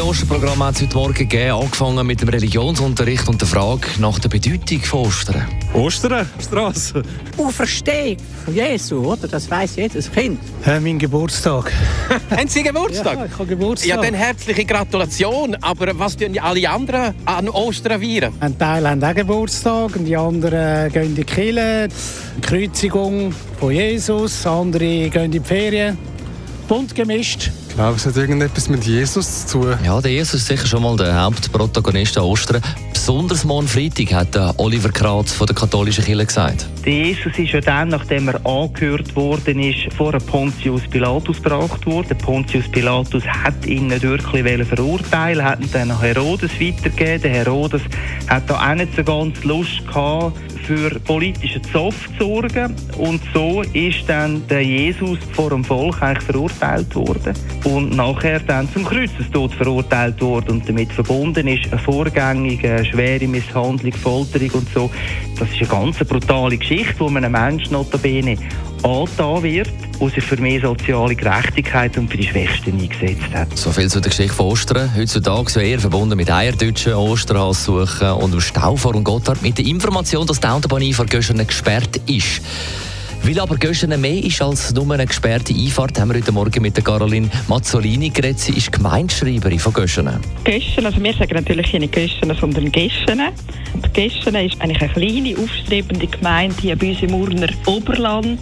Volle Osterprogramm hat es heute Morgen gegeben, angefangen mit dem Religionsunterricht und der Frage nach der Bedeutung von Ostern. Ostern, Straße. Auferstehung von Jesu, oder? Das weiß jedes Kind. Äh, mein Geburtstag. Haben Sie Geburtstag? Ja, ich habe Geburtstag. Ja, dann herzliche Gratulation. Aber was tun alle anderen an Ostern feiern? Ein Teil haben auch Geburtstag und die anderen gehen in die Kirche. Die Kreuzigung von Jesus, andere gehen in die Ferien. Bunt gemischt. Ich glaube, es hat irgendetwas mit Jesus zu tun. Ja, der Jesus ist sicher schon mal der Hauptprotagonist an Ostern. Besonders morgen Freitag hat der Oliver Kratz von der katholischen Kirche gesagt. Der Jesus ist ja dann, nachdem er angehört worden ist, vor Pontius Pilatus gebracht worden. Pontius Pilatus hat ihn nicht wirklich verurteilen, hat ihn dann an Herodes weitergegeben. Der Herodes hat da auch nicht so ganz Lust gehabt, für politischen Zoff zu sorgen. Und so ist dann der Jesus vor dem Volk eigentlich verurteilt worden und nachher dann zum Kreuzestod verurteilt worden. Und damit verbunden ist eine vorgängige schwere Misshandlung, Folterung und so. Das ist eine ganz brutale Geschichte, wo man einem Menschen notabene angetan wird, der sich für mehr soziale Gerechtigkeit und für die Schwächsten eingesetzt hat. So viel zu der Geschichte von Ostern. Heutzutage eher verbunden mit eierdeutschen Osterhas suchen und dem Stau vor und Gotthard mit der Information, dass die Autobahneinfahrt gesperrt ist. Weil aber Göschenen mehr ist als nur eine gesperrte Einfahrt, haben wir heute Morgen mit der Caroline Mazzolini geredet. Sie ist Gemeindeschreiberin von Göschenen. Göschen, also wir sagen natürlich nicht Göschen, sondern Geschen. Und Geschen ist eigentlich eine kleine, aufstrebende Gemeinde hier bei uns im Urner Oberland.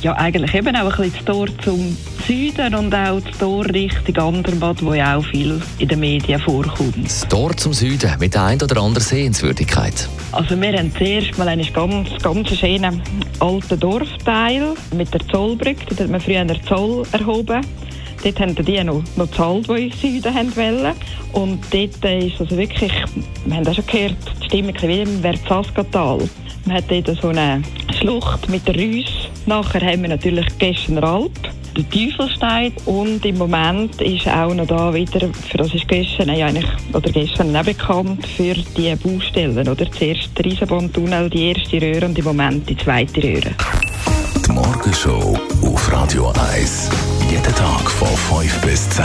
Ja, eigentlich eben auch ein bisschen das Tor zum Süden und auch das Tor Richtung Andermatt, wo ja auch viel in den Medien vorkommt. Das Tor zum Süden mit der ein oder anderen Sehenswürdigkeit. Also wir haben zuerst mal einen ganz, ganz schönen alten Dorfteil mit der Zollbrücke. Dort hat man früher einen Zoll erhoben. Dort haben die noch, noch gezahlt, die in Süden haben wollen. Und dort ist also wirklich, wir haben auch schon gehört, die Stimmung wie im Verzaskatal. Man hat dort so eine Schlucht mit der Rüss. Nachher haben wir natürlich Gessener Alp, der Teufelstein und im Moment ist auch noch da wieder, für das ist Gessen ja eigentlich, oder auch bekannt für die Baustellen, oder? Zuerst der Eisenbahntunnel, die erste Röhre und im Moment die zweite Röhre. Die Morgenshow auf Radio 1. Jeden Tag von 5 bis 10.